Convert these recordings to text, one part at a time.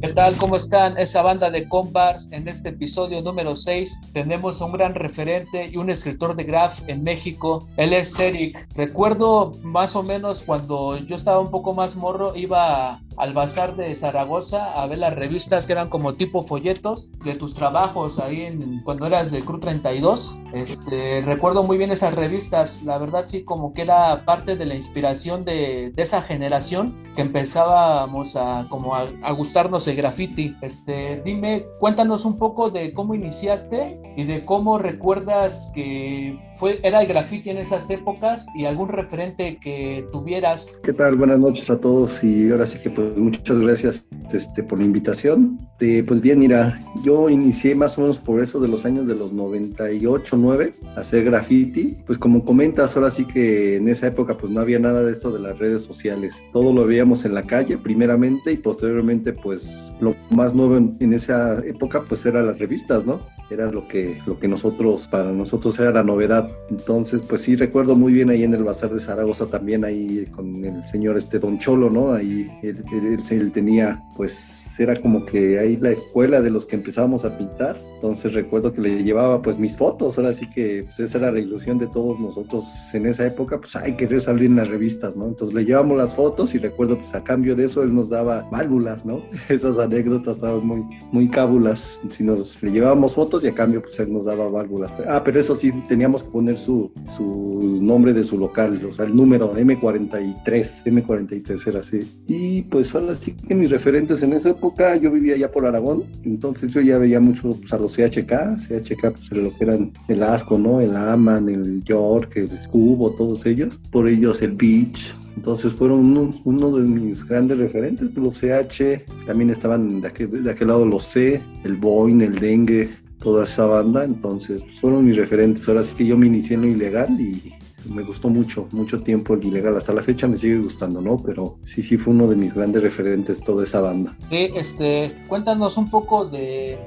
¿Qué tal? ¿Cómo están? Esa banda de Compars. En este episodio número 6 tenemos a un gran referente y un escritor de graph en México. Él es Eric. Recuerdo más o menos cuando yo estaba un poco más morro, iba al bazar de Zaragoza a ver las revistas que eran como tipo folletos de tus trabajos ahí en, cuando eras de Cruz 32. Este, recuerdo muy bien esas revistas. La verdad sí como que era parte de la inspiración de, esa generación que empezábamos a como a, gustarnos graffiti. Este, dime, cuéntanos un poco de cómo iniciaste y de cómo recuerdas que fue, era el graffiti en esas épocas y algún referente que tuvieras. ¿Qué tal? Buenas noches a todos y ahora sí que pues muchas gracias este, por la invitación. Pues bien, mira, yo inicié más o menos por eso de los años de los 98, 9 a hacer graffiti. Pues como comentas, ahora sí que en esa época pues no había nada de esto de las redes sociales. Todo lo veíamos en la calle primeramente y posteriormente pues lo más nuevo en, esa época pues eran las revistas, ¿no? Era lo que, lo que nosotros, para nosotros era la novedad. Entonces, pues sí, recuerdo muy bien ahí en el Bazar de Zaragoza también, ahí con el señor este Don Cholo, ¿no? Ahí él, él tenía pues era como que ahí la escuela de los que empezábamos a pintar. Entonces recuerdo que le llevaba pues mis fotos, ahora sí que pues, esa era la ilusión de todos nosotros en esa época, pues hay querer salir en las revistas, ¿no? Entonces le llevamos las fotos y recuerdo pues a cambio de eso él nos daba válvulas, ¿no? Esas anécdotas estaban muy, muy cábulas. Si nos le llevábamos fotos y a cambio pues nos daba válvulas. Ah, pero eso sí, teníamos que poner su, su nombre de su local, o sea, el número M43, M43 era así. Y pues ahora sí que mis referentes en esa época yo vivía ya por Aragón, entonces yo ya veía mucho pues, a los CHK, CHK pues lo que eran el Asco, ¿no? El Aman, el York, el Cubo, todos ellos, por ellos el Beach, entonces fueron uno, de mis grandes referentes, los CH, también estaban de aquel, de aquel lado los C, el Boeing, el Dengue, toda esa banda, entonces fueron mis referentes. Ahora sí que yo me inicié en lo ilegal y me gustó mucho, mucho tiempo el ilegal. Hasta la fecha me sigue gustando, ¿no? Pero sí, sí fue uno de mis grandes referentes toda esa banda. Sí, este, cuéntanos un poco de,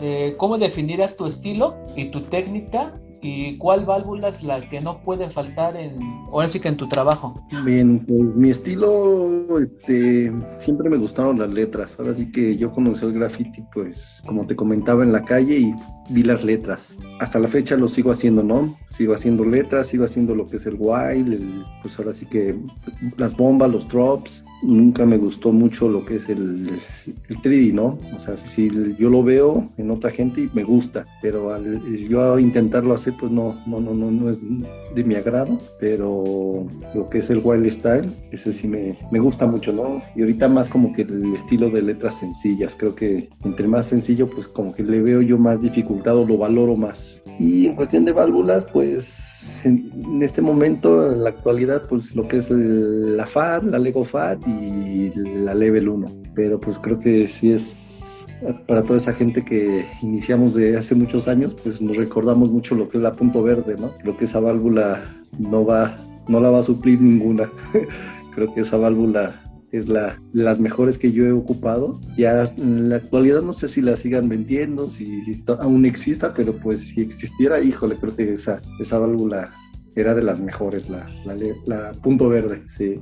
de cómo definirás tu estilo y tu técnica ¿Y cuál válvula es la que no puede faltar en, ahora sí que en tu trabajo? Bien, pues mi estilo, este, siempre me gustaron las letras. Ahora sí que yo conocí el graffiti, pues, como te comentaba en la calle y vi las letras. Hasta la fecha lo sigo haciendo, ¿no? Sigo haciendo letras, sigo haciendo lo que es el wild, pues ahora sí que las bombas, los drops, nunca me gustó mucho lo que es el, el 3D, ¿no? O sea, si yo lo veo en otra gente y me gusta, pero al yo intentarlo hacer, pues no, no, no, no, no es de mi agrado, pero lo que es el wild style, ese sí me, me gusta mucho, ¿no? Y ahorita más como que el estilo de letras sencillas, creo que entre más sencillo, pues como que le veo yo más dificultad o lo valoro más. Y en cuestión de válvulas, pues en, este momento, en la actualidad, pues lo que es la FAT, la Lego FAT y la Level 1. Pero pues creo que sí es para toda esa gente que iniciamos de hace muchos años, pues nos recordamos mucho lo que es la punto verde, ¿no? Creo que esa válvula no va, no la va a suplir ninguna. creo que esa válvula es la las mejores que yo he ocupado. Ya en la actualidad no sé si la sigan vendiendo, si aún exista, pero pues si existiera, híjole, creo que esa, esa válvula era de las mejores, la, la, punto verde, sí.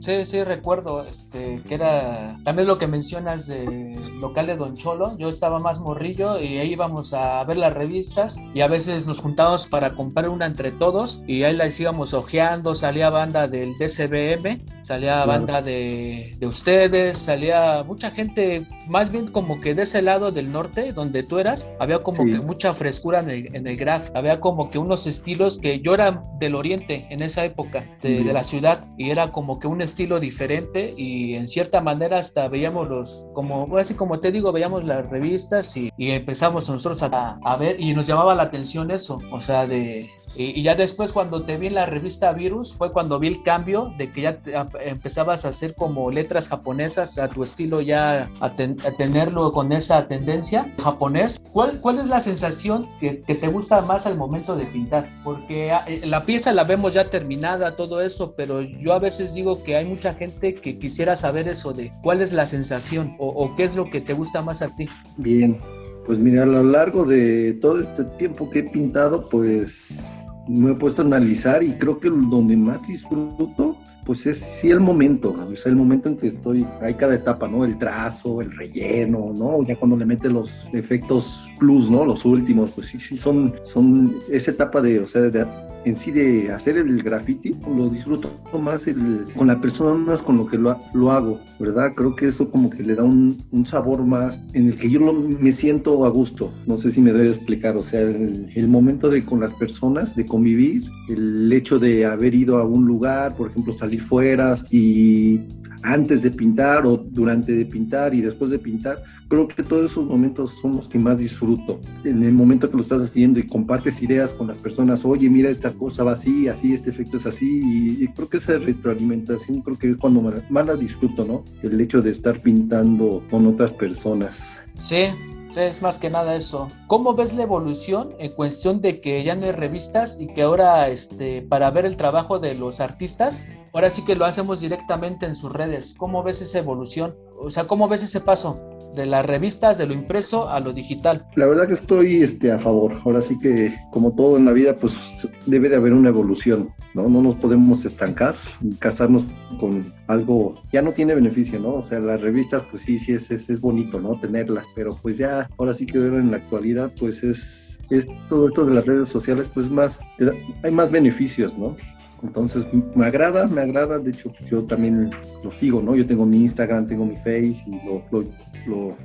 Sí, sí, recuerdo, este, que era también lo que mencionas de local de Don Cholo, yo estaba más morrillo y ahí íbamos a ver las revistas y a veces nos juntábamos para comprar una entre todos y ahí las íbamos ojeando, salía banda del DCBM, salía banda de, de ustedes, salía mucha gente, más bien como que de ese lado del norte, donde tú eras, había como que mucha frescura en el, en el graph, había como que unos estilos que yo era del oriente en esa época de, la ciudad y era como que un estilo diferente y en cierta manera hasta veíamos los, como así como te digo, veíamos las revistas y, empezamos nosotros a, a ver y nos llamaba la atención eso, o sea, de, y, ya después cuando te vi en la revista Virus fue cuando vi el cambio de que ya empezabas a hacer como letras japonesas, a tu estilo ya a, tenerlo con esa tendencia japonés. ¿Cuál, cuál es la sensación que, que, te gusta más al momento de pintar? Porque ah, eh, la pieza la vemos ya terminada, todo eso, pero yo a veces digo que hay mucha gente que quisiera saber eso de cuál es la sensación o, o qué es lo que te gusta más a ti. Bien, pues mira, a lo largo de todo este tiempo que he pintado, pues me he puesto a analizar y creo que donde más disfruto pues es sí el momento, o sea, el momento en que estoy, hay cada etapa, ¿no? El trazo, el relleno, ¿no? Ya cuando le mete los efectos plus, ¿no? Los últimos, pues sí, sí son, son esa etapa de, o sea, de en sí de hacer el graffiti, lo disfruto más el, con la persona, más con lo que lo, lo, hago, ¿verdad? Creo que eso como que le da un, un sabor más en el que yo me siento a gusto. No sé si me debe explicar, o sea, el, el, momento de con las personas, de convivir, el hecho de haber ido a un lugar, por ejemplo, salir fuera y antes de pintar o durante de pintar y después de pintar, creo que todos esos momentos son los que más disfruto. En el momento que lo estás haciendo y compartes ideas con las personas, oye, mira, esta cosa va así, así, este efecto es así, y, creo que esa retroalimentación creo que es cuando más, la disfruto, ¿no? El hecho de estar pintando con otras personas. Sí, es más que nada eso. ¿Cómo ves la evolución en cuestión de que ya no hay revistas y que ahora este, para ver el trabajo de los artistas, ahora sí que lo hacemos directamente en sus redes? ¿Cómo ves esa evolución? O sea, ¿cómo ves ese paso? De las revistas, de lo impreso a lo digital. La verdad que estoy este, a favor. Ahora sí que, como todo en la vida, pues debe de haber una evolución, ¿no? No nos podemos estancar, casarnos con algo, ya no tiene beneficio, ¿no? O sea, las revistas, pues sí, sí, es, es, es bonito, ¿no? Tenerlas, pero pues ya, ahora sí que en la actualidad, pues es, es todo esto de las redes sociales, pues más, hay más beneficios, ¿no? Entonces, me agrada, me agrada. De hecho, yo también lo sigo, ¿no? Yo tengo mi Instagram, tengo mi Face y lo, lo,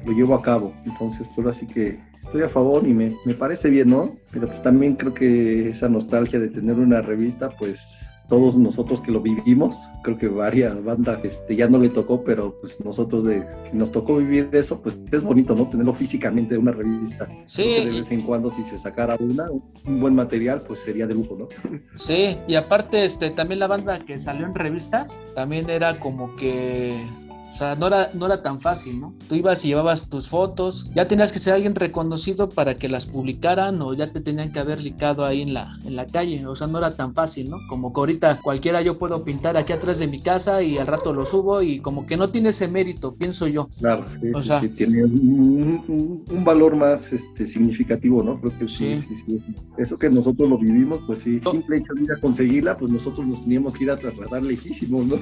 lo, llevo a cabo. Entonces, pues así que estoy a favor y me, me parece bien, ¿no? Pero pues también creo que esa nostalgia de tener una revista, pues todos nosotros que lo vivimos, creo que varias bandas este, ya no le tocó, pero pues nosotros de que nos tocó vivir eso, pues es bonito, ¿no? Tenerlo físicamente en una revista. Sí. de vez en cuando si se sacara una, un buen material, pues sería de lujo, ¿no? Sí, y aparte este también la banda que salió en revistas, también era como que o sea, no era, no era tan fácil, ¿no? Tú ibas y llevabas tus fotos, ya tenías que ser alguien reconocido para que las publicaran o ya te tenían que haber licado ahí en la, en la calle, o sea, no era tan fácil, ¿no? Como que ahorita cualquiera yo puedo pintar aquí atrás de mi casa y al rato lo subo y como que no tiene ese mérito, pienso yo. Claro, sí, sí, sí, tiene un, un, valor más este, significativo, ¿no? Creo que sí, sí, sí, Eso que nosotros lo vivimos, pues sí, simple hecho de ir a conseguirla, pues nosotros nos teníamos que ir a trasladar lejísimos, ¿no?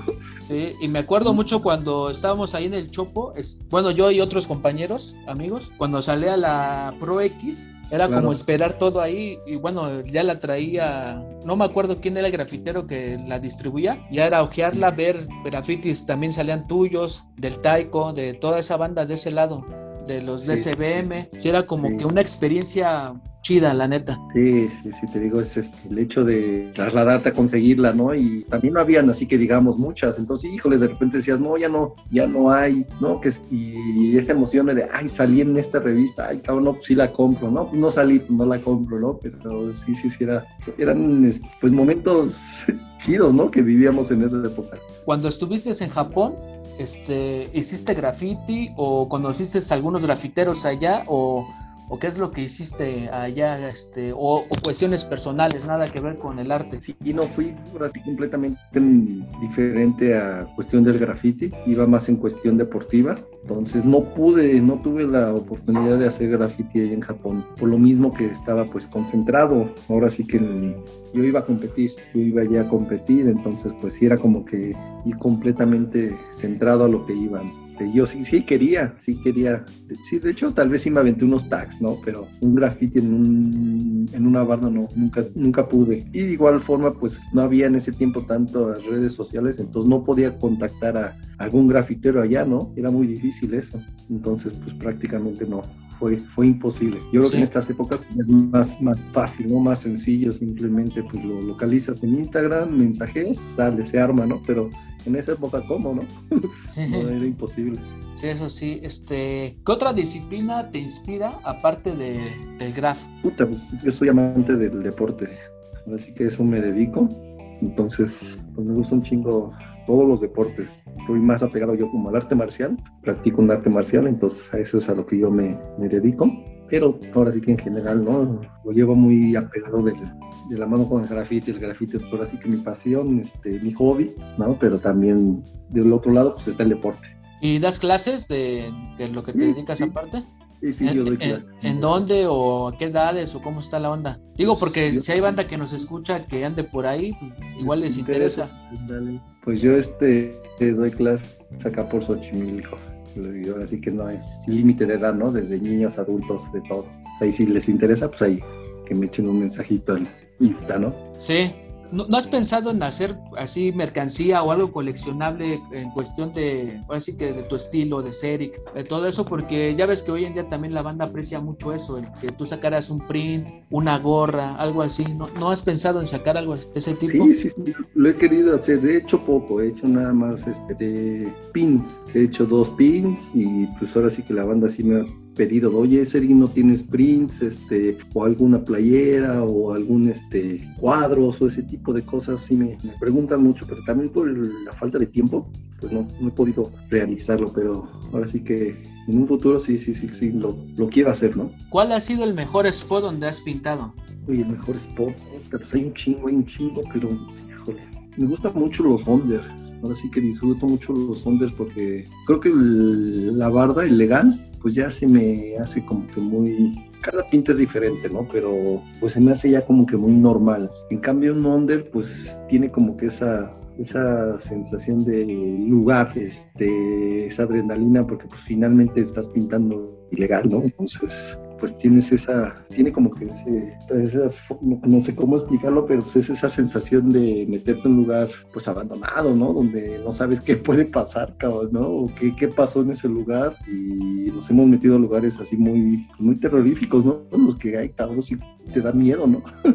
Sí, y me acuerdo mucho cuando estábamos ahí en el Chopo, es, bueno, yo y otros compañeros, amigos, cuando salía la Pro X, era como esperar todo ahí y bueno, ya la traía, no me acuerdo quién era el grafitero que la distribuía, ya era ojearla, ver grafitis, también salían tuyos, del Taiko, de toda esa banda de ese lado, de los DCBM, sí, era como que una experiencia chida, la neta. Sí, sí, sí, te digo, es este, el hecho de trasladarte a conseguirla, ¿no? Y también no habían así que digamos muchas, entonces, híjole, de repente decías, no, ya no, ya no hay, ¿no? Que, y esa emoción de, ay, salí en esta revista, ay, cabrón, no, pues sí la compro, ¿no? Pues no salí, no la compro, ¿no? Pero sí, sí, sí, era, eran, pues, momentos chidos, ¿no? Que vivíamos en esa época. Cuando estuviste en Japón, este, ¿hiciste graffiti o conociste algunos grafiteros allá o o qué es lo que hiciste allá, este, o, cuestiones personales, nada que ver con el arte. Sí, y no fui ahora sí completamente diferente a cuestión del graffiti, iba más en cuestión deportiva, entonces no pude, no tuve la oportunidad de hacer graffiti ahí en Japón, por lo mismo que estaba pues concentrado, ahora sí que yo iba a competir, yo iba ya a competir, entonces pues sí era como que ir completamente centrado a lo que iban este, yo sí, sí quería, sí quería. Sí, de hecho, tal vez sí me aventé unos tags, ¿no? Pero un graffiti en, un, en una barra no, nunca, nunca pude. Y de igual forma, pues no había en ese tiempo tanto redes sociales, entonces no podía contactar a algún grafitero allá, ¿no? Era muy difícil eso. Entonces, pues prácticamente no, fue, fue imposible. Yo creo que en estas épocas es más, más fácil, ¿no? Más sencillo, simplemente pues lo localizas en Instagram, mensajes, sale, se arma, ¿no? Pero en esa época, ¿cómo, no? no era imposible. Sí, eso sí. Este, ¿Qué otra disciplina te inspira aparte de, del graf? Puta, pues yo soy amante del deporte, así que eso me dedico. Entonces, pues me gusta un chingo todos los deportes. Soy más apegado yo como al arte marcial, practico un arte marcial, entonces a eso es a lo que yo me, me dedico. Pero ahora sí que en general, ¿no? Lo llevo muy apegado de la mano con el grafite. El grafite es ahora sí que mi pasión, este, mi hobby, ¿no? Pero también del otro lado, pues está el deporte. ¿Y das clases de, de lo que te dedicas aparte? Sí, sí, yo doy clases. ¿En, dónde o a qué edades o cómo está la onda? Digo, porque si hay banda que nos escucha que ande por ahí, pues, igual les interesa. Pues yo este doy clases acá por Xochimilco. Así que no hay límite de edad, ¿no? Desde niños, adultos, de todo. Ahí si les interesa, pues ahí que me echen un mensajito en Insta, ¿no? Sí, ¿No, has pensado en hacer así mercancía o algo coleccionable en cuestión de, ahora sí que de tu estilo, de Seric, de todo eso? Porque ya ves que hoy en día también la banda aprecia mucho eso, el que tú sacaras un print, una gorra, algo así. ¿No, ¿No has pensado en sacar algo de ese tipo? Sí, sí, sí, lo he querido hacer. De hecho, poco. He hecho nada más este, de pins. He hecho dos pins y pues ahora sí que la banda sí me pedido, oye, Sergi, ¿no tienes prints, este, o alguna playera, o algún, este, cuadros, o ese tipo de cosas? Sí me, preguntan mucho, pero también por la falta de tiempo, pues no, no he podido realizarlo, pero ahora sí que en un futuro sí, sí, sí, sí, lo, lo quiero hacer, ¿no? ¿Cuál ha sido el mejor spot donde has pintado? Oye, el mejor spot, pues hay un chingo, hay un chingo, pero, híjole, me gustan mucho los under. Ahora sí que disfruto mucho los under porque creo que la barda, el legal, pues ya se me hace como que muy... Cada pinta es diferente, ¿no? Pero pues se me hace ya como que muy normal. En cambio un under pues tiene como que esa esa sensación de lugar, este, esa adrenalina, porque pues finalmente estás pintando ilegal, ¿no? Entonces, pues tienes esa, tiene como que ese, no, sé cómo explicarlo, pero pues es esa sensación de meterte en un lugar pues abandonado, ¿no? Donde no sabes qué puede pasar, cabrón, ¿no? O qué, qué pasó en ese lugar y nos hemos metido a lugares así muy, muy terroríficos, ¿no? Los que hay, cabrón, y te da miedo, ¿no?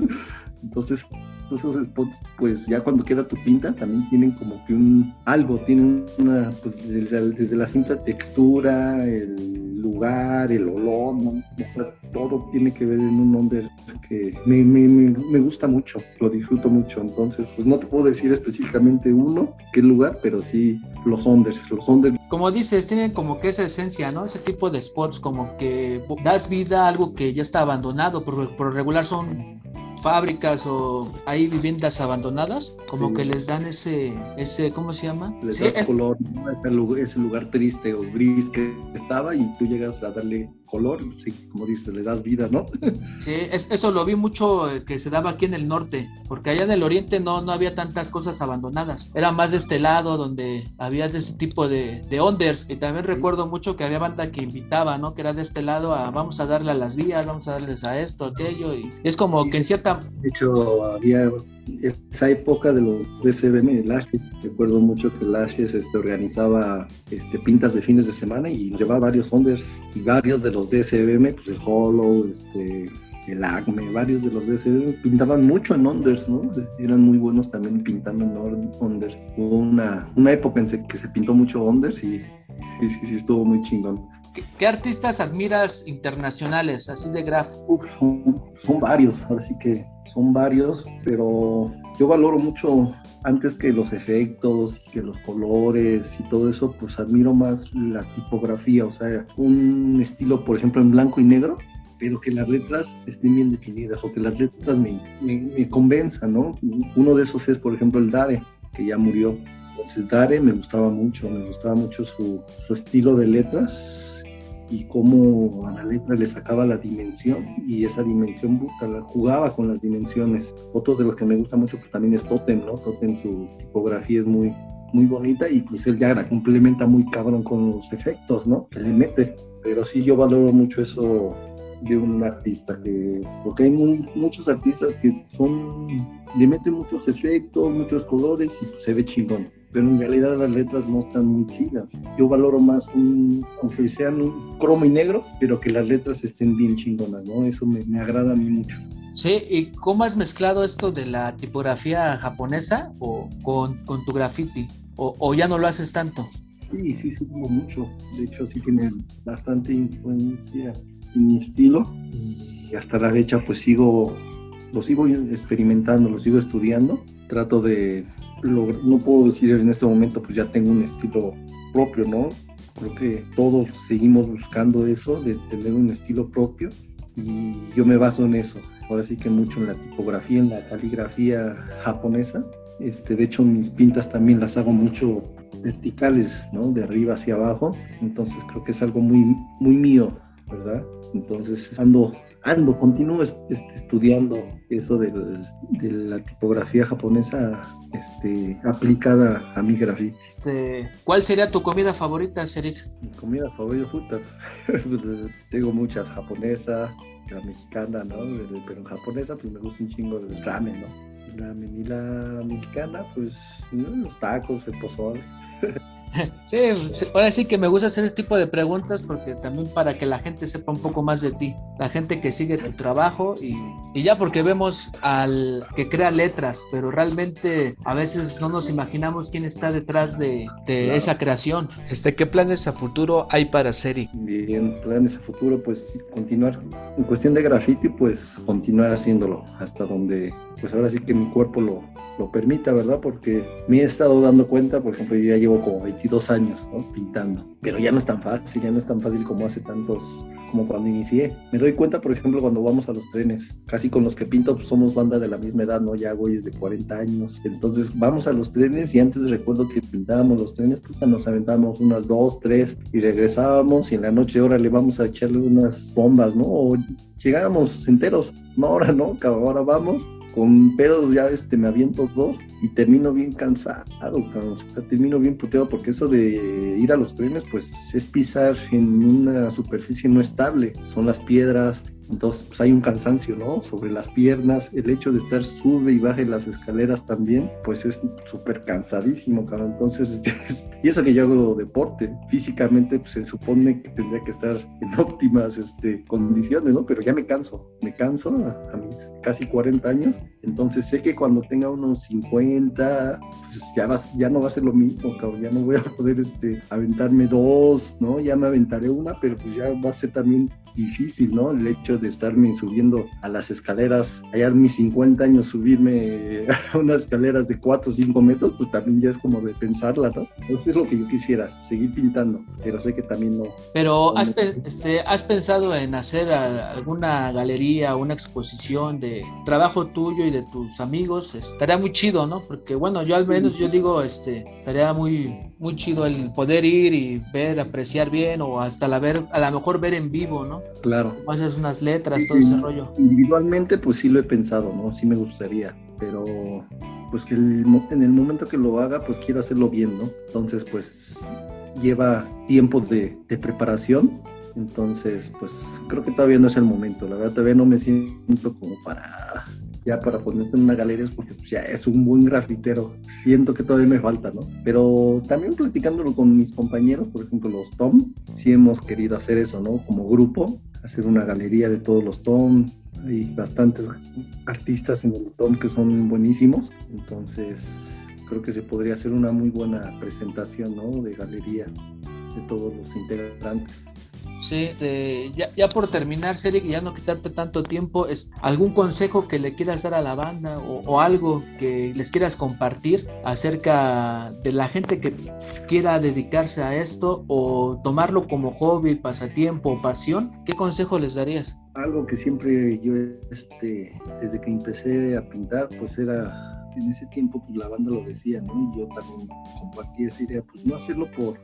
Entonces, esos spots, pues ya cuando queda tu pinta, también tienen como que un algo, tienen una, pues desde, la simple textura, el lugar, el olor, ¿no? o sea, todo tiene que ver en un under que me, me, me, gusta mucho, lo disfruto mucho. Entonces, pues no te puedo decir específicamente uno, qué lugar, pero sí los unders, los unders. Como dices, tienen como que esa esencia, ¿no? Ese tipo de spots, como que das vida a algo que ya está abandonado, por, por regular son fábricas o hay viviendas abandonadas, como que les dan ese, ese, ¿cómo se llama? Les das color, ese lugar, ese lugar triste o gris que estaba y tú llegas a darle color, sí, como dices, le das vida, ¿no? Sí, eso lo vi mucho eh, que se daba aquí en el norte, porque allá en el oriente no, no había tantas cosas abandonadas, era más de este lado donde había de ese tipo de, de onders, y también recuerdo mucho que había banda que invitaba, ¿no? Que era de este lado a vamos a darle a las vías, vamos a darles a esto, aquello, y es como que en cierta... De hecho, había esa época de los DCBM Lashes, recuerdo mucho que Lashes este, organizaba este, pintas de fines de semana y llevaba varios onders y varios de los DCBM, pues el Hollow, este, el Acme, varios de los DCBM pintaban mucho en onders, ¿no? Eran muy buenos también pintando en onders. Hubo una, una época en que se pintó mucho onders y sí, sí, sí, estuvo muy chingón. ¿Qué, artistas admiras internacionales, así de graf? son, varios, ahora sí que son varios, pero yo valoro mucho antes que los efectos, que los colores y todo eso, pues admiro más la tipografía, o sea, un estilo, por ejemplo, en blanco y negro, pero que las letras estén bien definidas o que las letras me, me, convenzan, ¿no? Uno de esos es, por ejemplo, el Dare, que ya murió. Entonces, Dare me gustaba mucho, me gustaba mucho su, su estilo de letras y cómo a la letra le sacaba la dimensión y esa dimensión jugaba con las dimensiones. Otro de los que me gusta mucho pues también es Totem, ¿no? Totem su tipografía es muy, muy bonita y pues él ya la complementa muy cabrón con los efectos, ¿no? Que le mete. Pero sí yo valoro mucho eso de un artista, que, porque hay muchos artistas que son, le meten muchos efectos, muchos colores y pues, se ve chingón pero en realidad las letras no están muy chidas. Yo valoro más un, aunque sean un cromo y negro, pero que las letras estén bien chingonas, ¿no? Eso me, me agrada a mí mucho. Sí, ¿y cómo has mezclado esto de la tipografía japonesa o con, con tu graffiti? O, ¿O, ya no lo haces tanto? Sí, sí, sí, como mucho. De hecho, sí tiene bastante influencia en mi estilo y hasta la fecha pues sigo, lo sigo experimentando, lo sigo estudiando. Trato de no puedo decir en este momento, pues ya tengo un estilo propio, ¿no? Creo que todos seguimos buscando eso, de tener un estilo propio, y yo me baso en eso. Ahora sí que mucho en la tipografía, en la caligrafía japonesa. Este, de hecho, mis pintas también las hago mucho verticales, ¿no? De arriba hacia abajo. Entonces creo que es algo muy, muy mío. ¿verdad? Entonces ando ando, continúo este, estudiando eso de la tipografía japonesa este, aplicada a mi graffiti. ¿Cuál sería tu comida favorita, Serik? Mi comida favorita, puta. Tengo muchas, japonesa, la mexicana, ¿no? Pero en japonesa pues me gusta un chingo el ramen, ¿no? La mexicana, pues los tacos, el pozole. Sí, ahora sí que me gusta hacer este tipo de preguntas porque también para que la gente sepa un poco más de ti, la gente que sigue tu trabajo y, ya porque vemos al que crea letras, pero realmente a veces no nos imaginamos quién está detrás de, esa creación. Este, ¿Qué planes a futuro hay para Seri? Bien, planes a futuro, pues continuar. En cuestión de graffiti, pues continuar haciéndolo hasta donde, pues ahora sí que mi cuerpo lo, lo permita, ¿verdad? Porque me he estado dando cuenta, por ejemplo, yo ya llevo como 22 años ¿no? pintando, pero ya no es tan fácil, ya no es tan fácil como hace tantos, como cuando inicié. Me doy cuenta, por ejemplo, cuando vamos a los trenes, casi con los que pinto pues, somos banda de la misma edad, ¿no? Ya güeyes de 40 años. Entonces vamos a los trenes y antes recuerdo que pintábamos los trenes, pues nos aventábamos unas dos, tres y regresábamos y en la noche ahora le vamos a echarle unas bombas, ¿no? O llegábamos enteros, no, ahora no, ahora vamos con pedos ya este, me aviento dos y termino bien cansado, termino bien puteado porque eso de ir a los trenes pues es pisar en una superficie no estable, son las piedras, entonces, pues hay un cansancio, ¿no? Sobre las piernas, el hecho de estar sube y baje las escaleras también, pues es súper cansadísimo, cabrón. Entonces, y eso que yo hago deporte, físicamente, pues se supone que tendría que estar en óptimas este, condiciones, ¿no? Pero ya me canso, me canso a, mis casi 40 años. Entonces, sé que cuando tenga unos 50, pues ya, ya no va a ser lo mismo, cabrón. Ya no voy a poder este, aventarme dos, ¿no? Ya me aventaré una, pero pues ya va a ser también difícil, ¿no? El hecho de estarme subiendo a las escaleras, allá mis 50 años subirme a unas escaleras de 4 o 5 metros, pues también ya es como de pensarla, ¿no? Eso es lo que yo quisiera, seguir pintando, pero sé que también no. Pero ¿has, este, ¿has pensado en hacer alguna galería, una exposición de trabajo tuyo y de tus amigos? Estaría muy chido, ¿no? Porque bueno, yo al menos yo digo, este, estaría muy, muy chido el poder ir y ver, apreciar bien o hasta la ver, a lo mejor ver en vivo, ¿no? Claro. Haces unas letras, todo ese rollo. Individualmente, pues sí lo he pensado, ¿no? Sí me gustaría, pero pues el, en el momento que lo haga, pues quiero hacerlo bien, ¿no? Entonces, pues lleva tiempo de, de preparación entonces, pues creo que todavía no es el momento. La verdad, todavía no me siento como para ya para ponerte en una galería es porque pues, ya es un buen grafitero. Siento que todavía me falta, ¿no? Pero también platicándolo con mis compañeros, por ejemplo los Tom, sí hemos querido hacer eso, ¿no? Como grupo, hacer una galería de todos los Tom. Hay bastantes artistas en el Tom que son buenísimos. Entonces, creo que se podría hacer una muy buena presentación, ¿no? De galería de todos los integrantes. Sí, ya, por terminar, Seri, y ya no quitarte tanto tiempo, es algún consejo que le quieras dar a la banda o, algo que les quieras compartir acerca de la gente que quiera dedicarse a esto o tomarlo como hobby, pasatiempo o pasión, ¿qué consejo les darías? Algo que siempre yo, este, desde que empecé a pintar, pues era en ese tiempo pues la banda lo decía, ¿no? Y yo también compartí esa idea, pues no hacerlo por,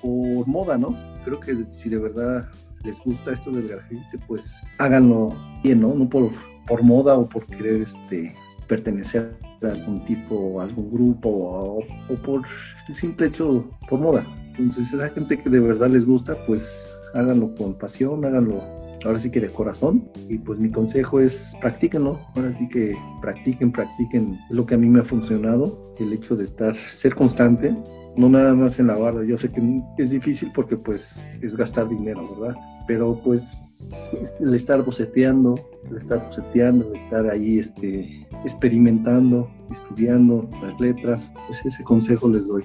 por, moda, ¿no? Creo que si de verdad les gusta esto del grafite, pues háganlo bien, ¿no? No por, por moda o por querer este, pertenecer a algún tipo, a algún grupo o, o por el simple hecho, por moda. Entonces, esa gente que de verdad les gusta, pues háganlo con pasión, háganlo ahora sí que de corazón. Y pues mi consejo es practíquenlo, ahora sí que practiquen, practiquen lo que a mí me ha funcionado, el hecho de estar, ser constante, no nada más en la barra. Yo sé que es difícil porque pues es gastar dinero, ¿verdad? Pero pues el estar boceteando, el estar boceteando, el estar ahí este, experimentando, estudiando las letras, pues ese consejo les doy.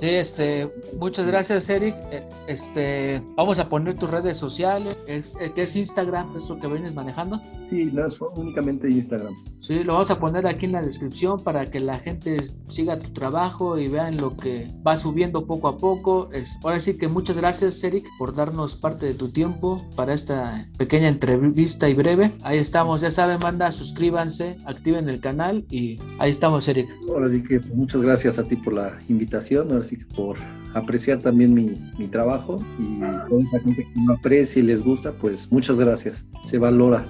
Sí, este, muchas gracias, Eric. Eh, este, vamos a poner tus redes sociales, eh, ¿qué es Instagram, es lo que vienes manejando. Sí, no, únicamente Instagram. Sí, lo vamos a poner aquí en la descripción para que la gente siga tu trabajo y vean lo que va subiendo poco a poco. Es, ahora sí que muchas gracias, Eric, por darnos parte de tu tiempo para esta pequeña entrevista y breve. Ahí estamos, ya saben, manda, suscríbanse, activen el canal y ahí estamos, Eric. Ahora sí que pues, muchas gracias a ti por la invitación así que por apreciar también mi, mi trabajo y toda esa gente que me aprecia y les gusta, pues muchas gracias. Se valora.